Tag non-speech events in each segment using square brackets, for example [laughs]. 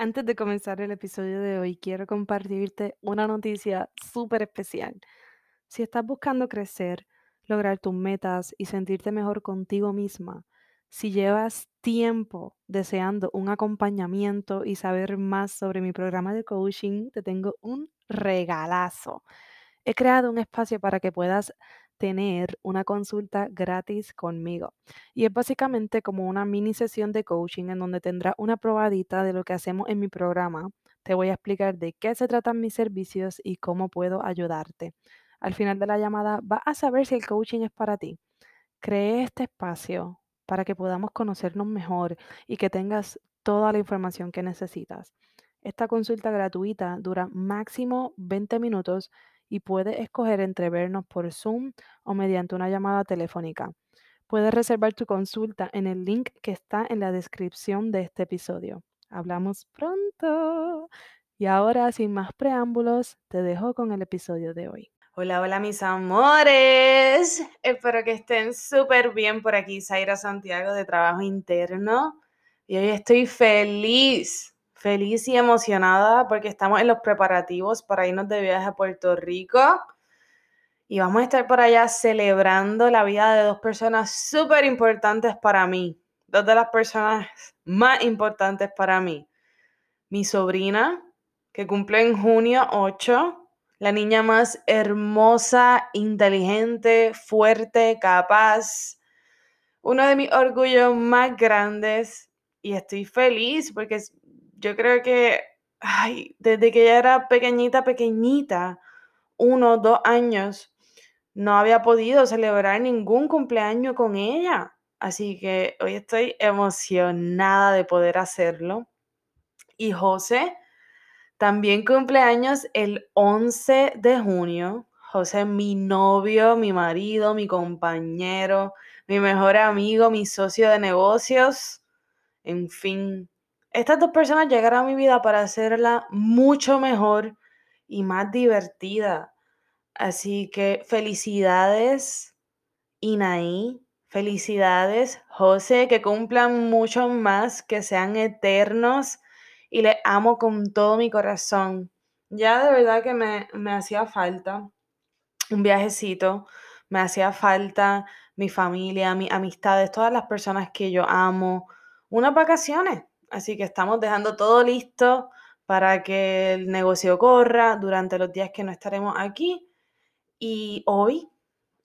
Antes de comenzar el episodio de hoy, quiero compartirte una noticia súper especial. Si estás buscando crecer, lograr tus metas y sentirte mejor contigo misma, si llevas tiempo deseando un acompañamiento y saber más sobre mi programa de coaching, te tengo un regalazo. He creado un espacio para que puedas tener una consulta gratis conmigo. Y es básicamente como una mini sesión de coaching en donde tendrás una probadita de lo que hacemos en mi programa. Te voy a explicar de qué se tratan mis servicios y cómo puedo ayudarte. Al final de la llamada vas a saber si el coaching es para ti. Cree este espacio para que podamos conocernos mejor y que tengas toda la información que necesitas. Esta consulta gratuita dura máximo 20 minutos y puedes escoger entre vernos por Zoom o mediante una llamada telefónica. Puedes reservar tu consulta en el link que está en la descripción de este episodio. Hablamos pronto. Y ahora, sin más preámbulos, te dejo con el episodio de hoy. Hola, hola mis amores. Espero que estén súper bien por aquí. Zaira Santiago de Trabajo Interno. Y hoy estoy feliz, feliz y emocionada porque estamos en los preparativos para irnos de viaje a Puerto Rico. Y vamos a estar por allá celebrando la vida de dos personas súper importantes para mí. Dos de las personas más importantes para mí. Mi sobrina, que cumple en junio 8 la niña más hermosa, inteligente, fuerte, capaz. Uno de mis orgullos más grandes y estoy feliz porque yo creo que, ay, desde que ella era pequeñita, pequeñita, uno, dos años, no había podido celebrar ningún cumpleaños con ella. Así que hoy estoy emocionada de poder hacerlo. Y José, también cumpleaños el 11 de junio. José, mi novio, mi marido, mi compañero, mi mejor amigo, mi socio de negocios. En fin, estas dos personas llegaron a mi vida para hacerla mucho mejor y más divertida. Así que felicidades, Inaí. Felicidades, José, que cumplan mucho más, que sean eternos y le amo con todo mi corazón. Ya de verdad que me, me hacía falta un viajecito, me hacía falta mi familia, mis amistades, todas las personas que yo amo, unas vacaciones. Así que estamos dejando todo listo para que el negocio corra durante los días que no estaremos aquí. Y hoy,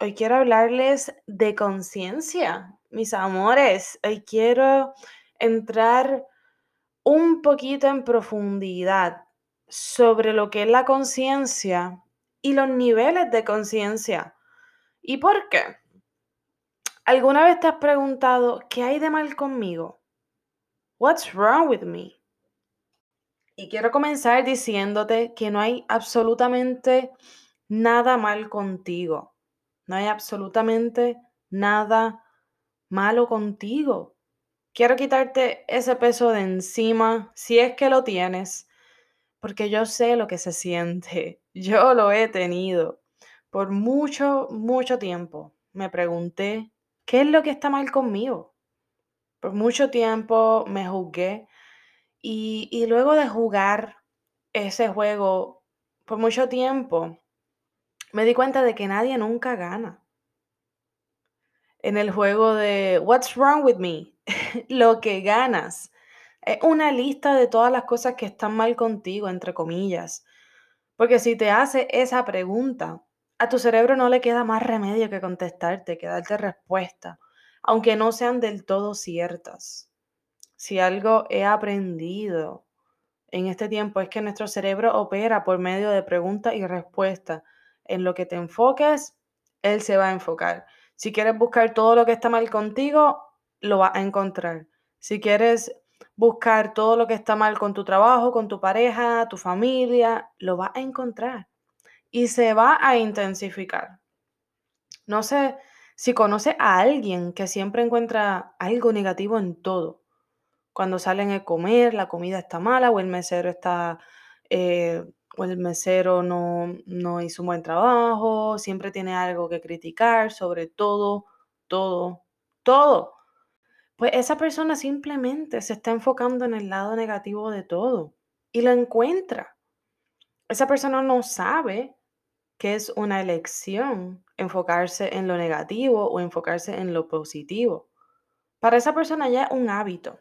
hoy quiero hablarles de conciencia, mis amores. Hoy quiero entrar un poquito en profundidad sobre lo que es la conciencia y los niveles de conciencia. ¿Y por qué? ¿Alguna vez te has preguntado qué hay de mal conmigo? What's wrong with me? Y quiero comenzar diciéndote que no hay absolutamente nada mal contigo. No hay absolutamente nada malo contigo. Quiero quitarte ese peso de encima, si es que lo tienes, porque yo sé lo que se siente. [laughs] Yo lo he tenido. Por mucho, mucho tiempo me pregunté, ¿qué es lo que está mal conmigo? Por mucho tiempo me juzgué y, y luego de jugar ese juego por mucho tiempo, me di cuenta de que nadie nunca gana. En el juego de What's Wrong with Me, [laughs] lo que ganas. Es una lista de todas las cosas que están mal contigo, entre comillas. Porque si te hace esa pregunta, A tu cerebro no le queda más remedio que contestarte, que darte respuesta, aunque no sean del todo ciertas. Si algo he aprendido en este tiempo es que nuestro cerebro opera por medio de preguntas y respuestas. En lo que te enfoques, él se va a enfocar. Si quieres buscar todo lo que está mal contigo, lo vas a encontrar. Si quieres buscar todo lo que está mal con tu trabajo, con tu pareja, tu familia, lo vas a encontrar y se va a intensificar. No sé si conoce a alguien que siempre encuentra algo negativo en todo. Cuando salen a comer, la comida está mala o el mesero está, eh, o el mesero no, no hizo un buen trabajo, siempre tiene algo que criticar sobre todo, todo, todo. Pues esa persona simplemente se está enfocando en el lado negativo de todo y lo encuentra. Esa persona no sabe que es una elección enfocarse en lo negativo o enfocarse en lo positivo. Para esa persona ya es un hábito.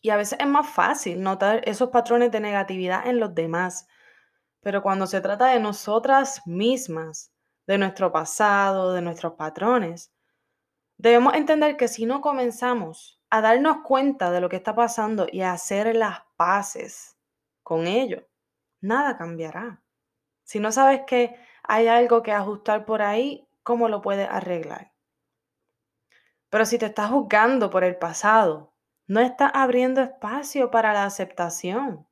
Y a veces es más fácil notar esos patrones de negatividad en los demás. Pero cuando se trata de nosotras mismas, de nuestro pasado, de nuestros patrones, debemos entender que si no comenzamos a darnos cuenta de lo que está pasando y a hacer las paces con ello, nada cambiará. Si no sabes que hay algo que ajustar por ahí, ¿cómo lo puedes arreglar? Pero si te estás juzgando por el pasado, no estás abriendo espacio para la aceptación,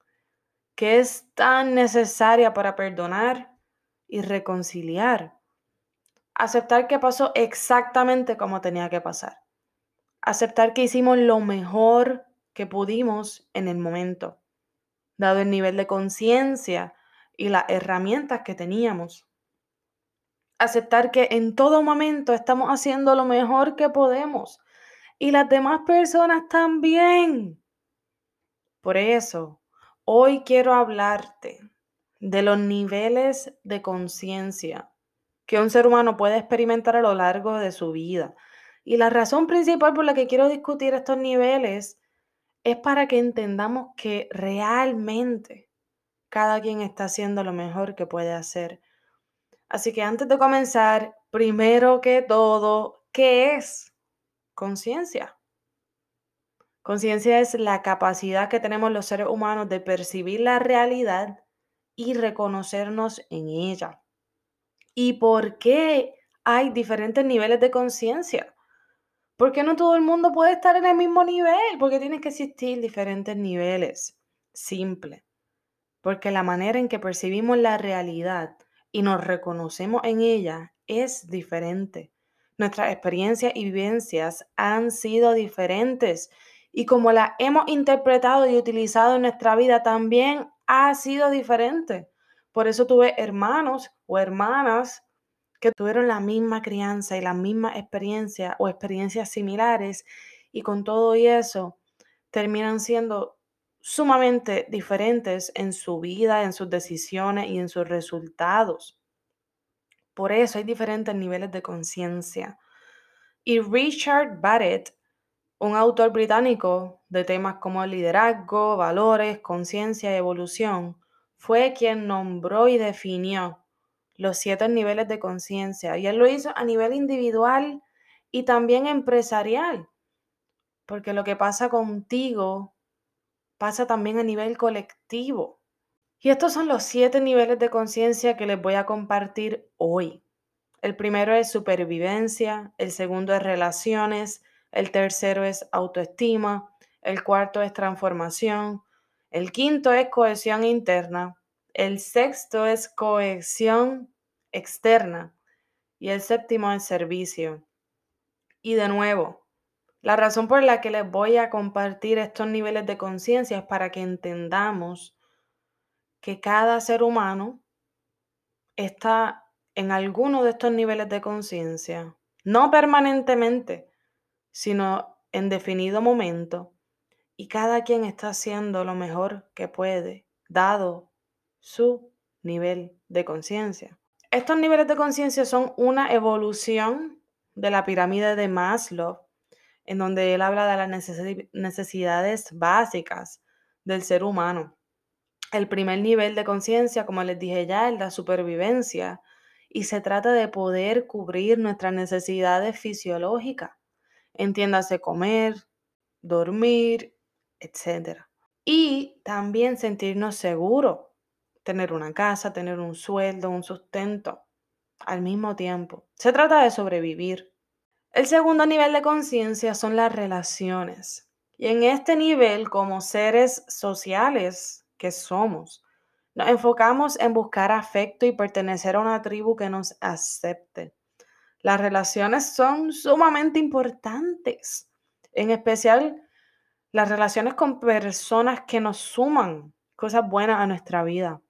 que es tan necesaria para perdonar y reconciliar. Aceptar que pasó exactamente como tenía que pasar. Aceptar que hicimos lo mejor que pudimos en el momento, dado el nivel de conciencia y las herramientas que teníamos. Aceptar que en todo momento estamos haciendo lo mejor que podemos y las demás personas también. Por eso, hoy quiero hablarte de los niveles de conciencia que un ser humano puede experimentar a lo largo de su vida. Y la razón principal por la que quiero discutir estos niveles es para que entendamos que realmente cada quien está haciendo lo mejor que puede hacer. Así que antes de comenzar, primero que todo, ¿qué es conciencia? Conciencia es la capacidad que tenemos los seres humanos de percibir la realidad y reconocernos en ella. ¿Y por qué hay diferentes niveles de conciencia? Porque no todo el mundo puede estar en el mismo nivel, porque tienen que existir diferentes niveles. Simple porque la manera en que percibimos la realidad y nos reconocemos en ella es diferente. Nuestras experiencias y vivencias han sido diferentes y como la hemos interpretado y utilizado en nuestra vida también ha sido diferente. Por eso tuve hermanos o hermanas que tuvieron la misma crianza y la misma experiencia o experiencias similares y con todo y eso terminan siendo sumamente diferentes en su vida, en sus decisiones y en sus resultados. Por eso hay diferentes niveles de conciencia. Y Richard Barrett, un autor británico de temas como liderazgo, valores, conciencia y evolución, fue quien nombró y definió los siete niveles de conciencia. Y él lo hizo a nivel individual y también empresarial. Porque lo que pasa contigo pasa también a nivel colectivo. Y estos son los siete niveles de conciencia que les voy a compartir hoy. El primero es supervivencia, el segundo es relaciones, el tercero es autoestima, el cuarto es transformación, el quinto es cohesión interna, el sexto es cohesión externa y el séptimo es servicio. Y de nuevo, la razón por la que les voy a compartir estos niveles de conciencia es para que entendamos que cada ser humano está en alguno de estos niveles de conciencia, no permanentemente, sino en definido momento, y cada quien está haciendo lo mejor que puede, dado su nivel de conciencia. Estos niveles de conciencia son una evolución de la pirámide de Maslow en donde él habla de las necesidades básicas del ser humano. El primer nivel de conciencia, como les dije ya, es la supervivencia. y se trata de poder cubrir nuestras necesidades fisiológicas. Entiéndase comer, dormir, etc. Y también sentirnos seguros, tener una casa, tener un sueldo, un sustento al mismo tiempo. Se trata de sobrevivir. El segundo nivel de conciencia son las relaciones. Y en este nivel, como seres sociales que somos, nos enfocamos en buscar afecto y pertenecer a una tribu que nos acepte. Las relaciones son sumamente importantes, en especial las relaciones con personas que nos suman cosas buenas a nuestra vida.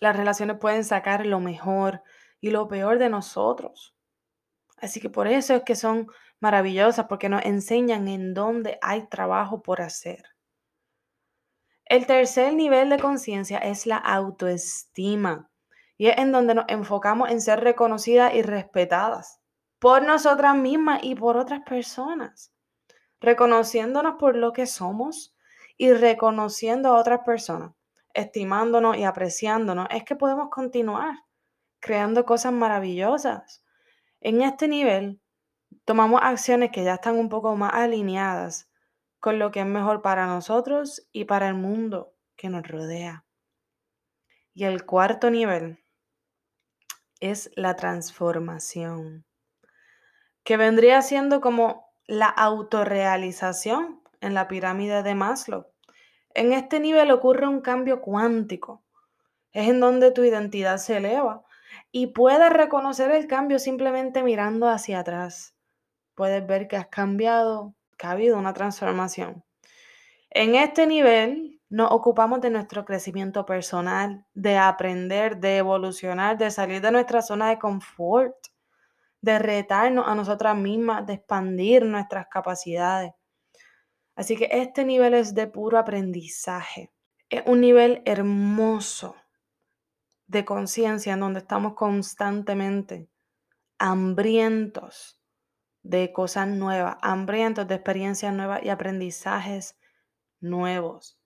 Las relaciones pueden sacar lo mejor y lo peor de nosotros. Así que por eso es que son maravillosas, porque nos enseñan en dónde hay trabajo por hacer. El tercer nivel de conciencia es la autoestima y es en donde nos enfocamos en ser reconocidas y respetadas por nosotras mismas y por otras personas, reconociéndonos por lo que somos y reconociendo a otras personas, estimándonos y apreciándonos, es que podemos continuar creando cosas maravillosas. En este nivel, tomamos acciones que ya están un poco más alineadas con lo que es mejor para nosotros y para el mundo que nos rodea. Y el cuarto nivel es la transformación, que vendría siendo como la autorrealización en la pirámide de Maslow. En este nivel ocurre un cambio cuántico. Es en donde tu identidad se eleva y puedes reconocer el cambio simplemente mirando hacia atrás. Puedes ver que has cambiado, que ha habido una transformación. En este nivel nos ocupamos de nuestro crecimiento personal, de aprender, de evolucionar, de salir de nuestra zona de confort, de retarnos a nosotras mismas, de expandir nuestras capacidades. Así que este nivel es de puro aprendizaje. Es un nivel hermoso de conciencia en donde estamos constantemente hambrientos de cosas nuevas, hambrientos de experiencias nuevas y aprendizajes nuevos.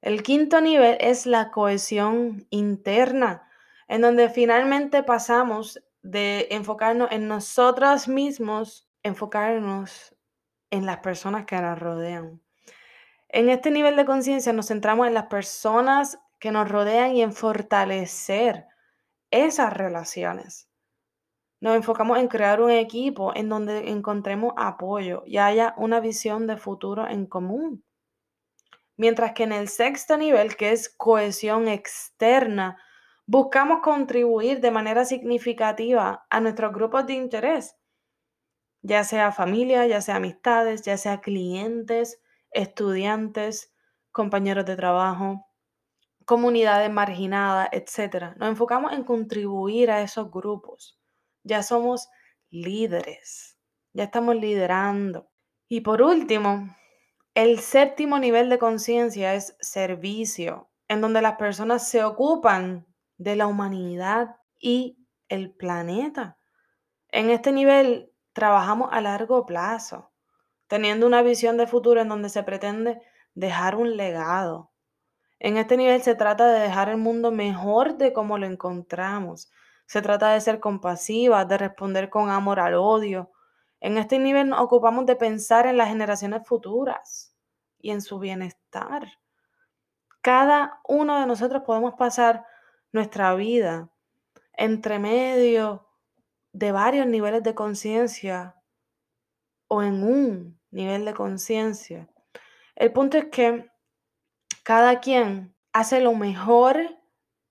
El quinto nivel es la cohesión interna, en donde finalmente pasamos de enfocarnos en nosotros mismos, enfocarnos en las personas que nos rodean. En este nivel de conciencia nos centramos en las personas que nos rodean y en fortalecer esas relaciones. Nos enfocamos en crear un equipo en donde encontremos apoyo y haya una visión de futuro en común. Mientras que en el sexto nivel, que es cohesión externa, buscamos contribuir de manera significativa a nuestros grupos de interés, ya sea familia, ya sea amistades, ya sea clientes, estudiantes, compañeros de trabajo comunidades marginadas, etc. Nos enfocamos en contribuir a esos grupos. Ya somos líderes, ya estamos liderando. Y por último, el séptimo nivel de conciencia es servicio, en donde las personas se ocupan de la humanidad y el planeta. En este nivel trabajamos a largo plazo, teniendo una visión de futuro en donde se pretende dejar un legado, en este nivel se trata de dejar el mundo mejor de como lo encontramos. Se trata de ser compasivas, de responder con amor al odio. En este nivel nos ocupamos de pensar en las generaciones futuras y en su bienestar. Cada uno de nosotros podemos pasar nuestra vida entre medio de varios niveles de conciencia o en un nivel de conciencia. El punto es que cada quien hace lo mejor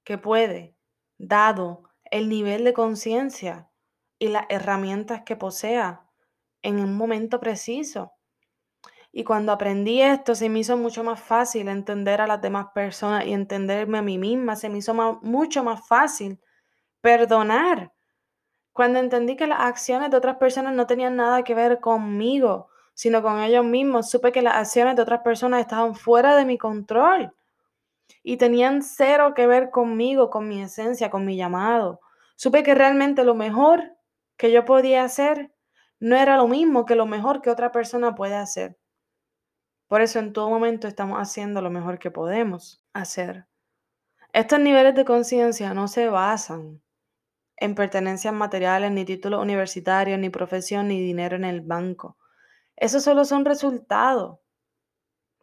que puede, dado el nivel de conciencia y las herramientas que posea en un momento preciso. Y cuando aprendí esto, se me hizo mucho más fácil entender a las demás personas y entenderme a mí misma. Se me hizo mucho más fácil perdonar. Cuando entendí que las acciones de otras personas no tenían nada que ver conmigo, sino con ellos mismos. Supe que las acciones de otras personas estaban fuera de mi control y tenían cero que ver conmigo, con mi esencia, con mi llamado. Supe que realmente lo mejor que yo podía hacer no era lo mismo que lo mejor que otra persona puede hacer. Por eso en todo momento estamos haciendo lo mejor que podemos hacer. Estos niveles de conciencia no se basan en pertenencias materiales, ni títulos universitarios, ni profesión, ni dinero en el banco. Esos solo son resultados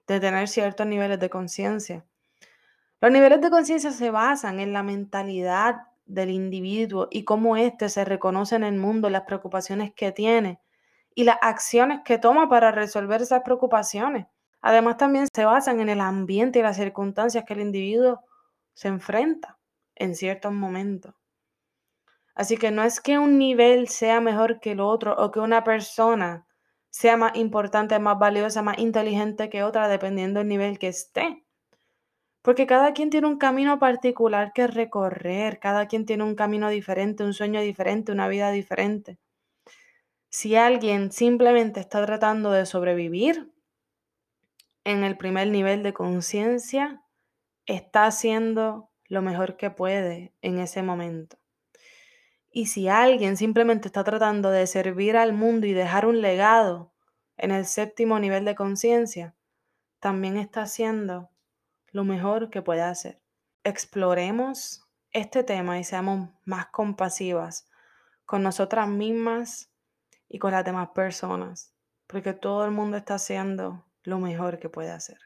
de tener ciertos niveles de conciencia. Los niveles de conciencia se basan en la mentalidad del individuo y cómo éste se reconoce en el mundo, las preocupaciones que tiene y las acciones que toma para resolver esas preocupaciones. Además, también se basan en el ambiente y las circunstancias que el individuo se enfrenta en ciertos momentos. Así que no es que un nivel sea mejor que el otro o que una persona sea más importante, más valiosa, más inteligente que otra, dependiendo del nivel que esté. Porque cada quien tiene un camino particular que recorrer, cada quien tiene un camino diferente, un sueño diferente, una vida diferente. Si alguien simplemente está tratando de sobrevivir en el primer nivel de conciencia, está haciendo lo mejor que puede en ese momento. Y si alguien simplemente está tratando de servir al mundo y dejar un legado en el séptimo nivel de conciencia, también está haciendo lo mejor que puede hacer. Exploremos este tema y seamos más compasivas con nosotras mismas y con las demás personas, porque todo el mundo está haciendo lo mejor que puede hacer.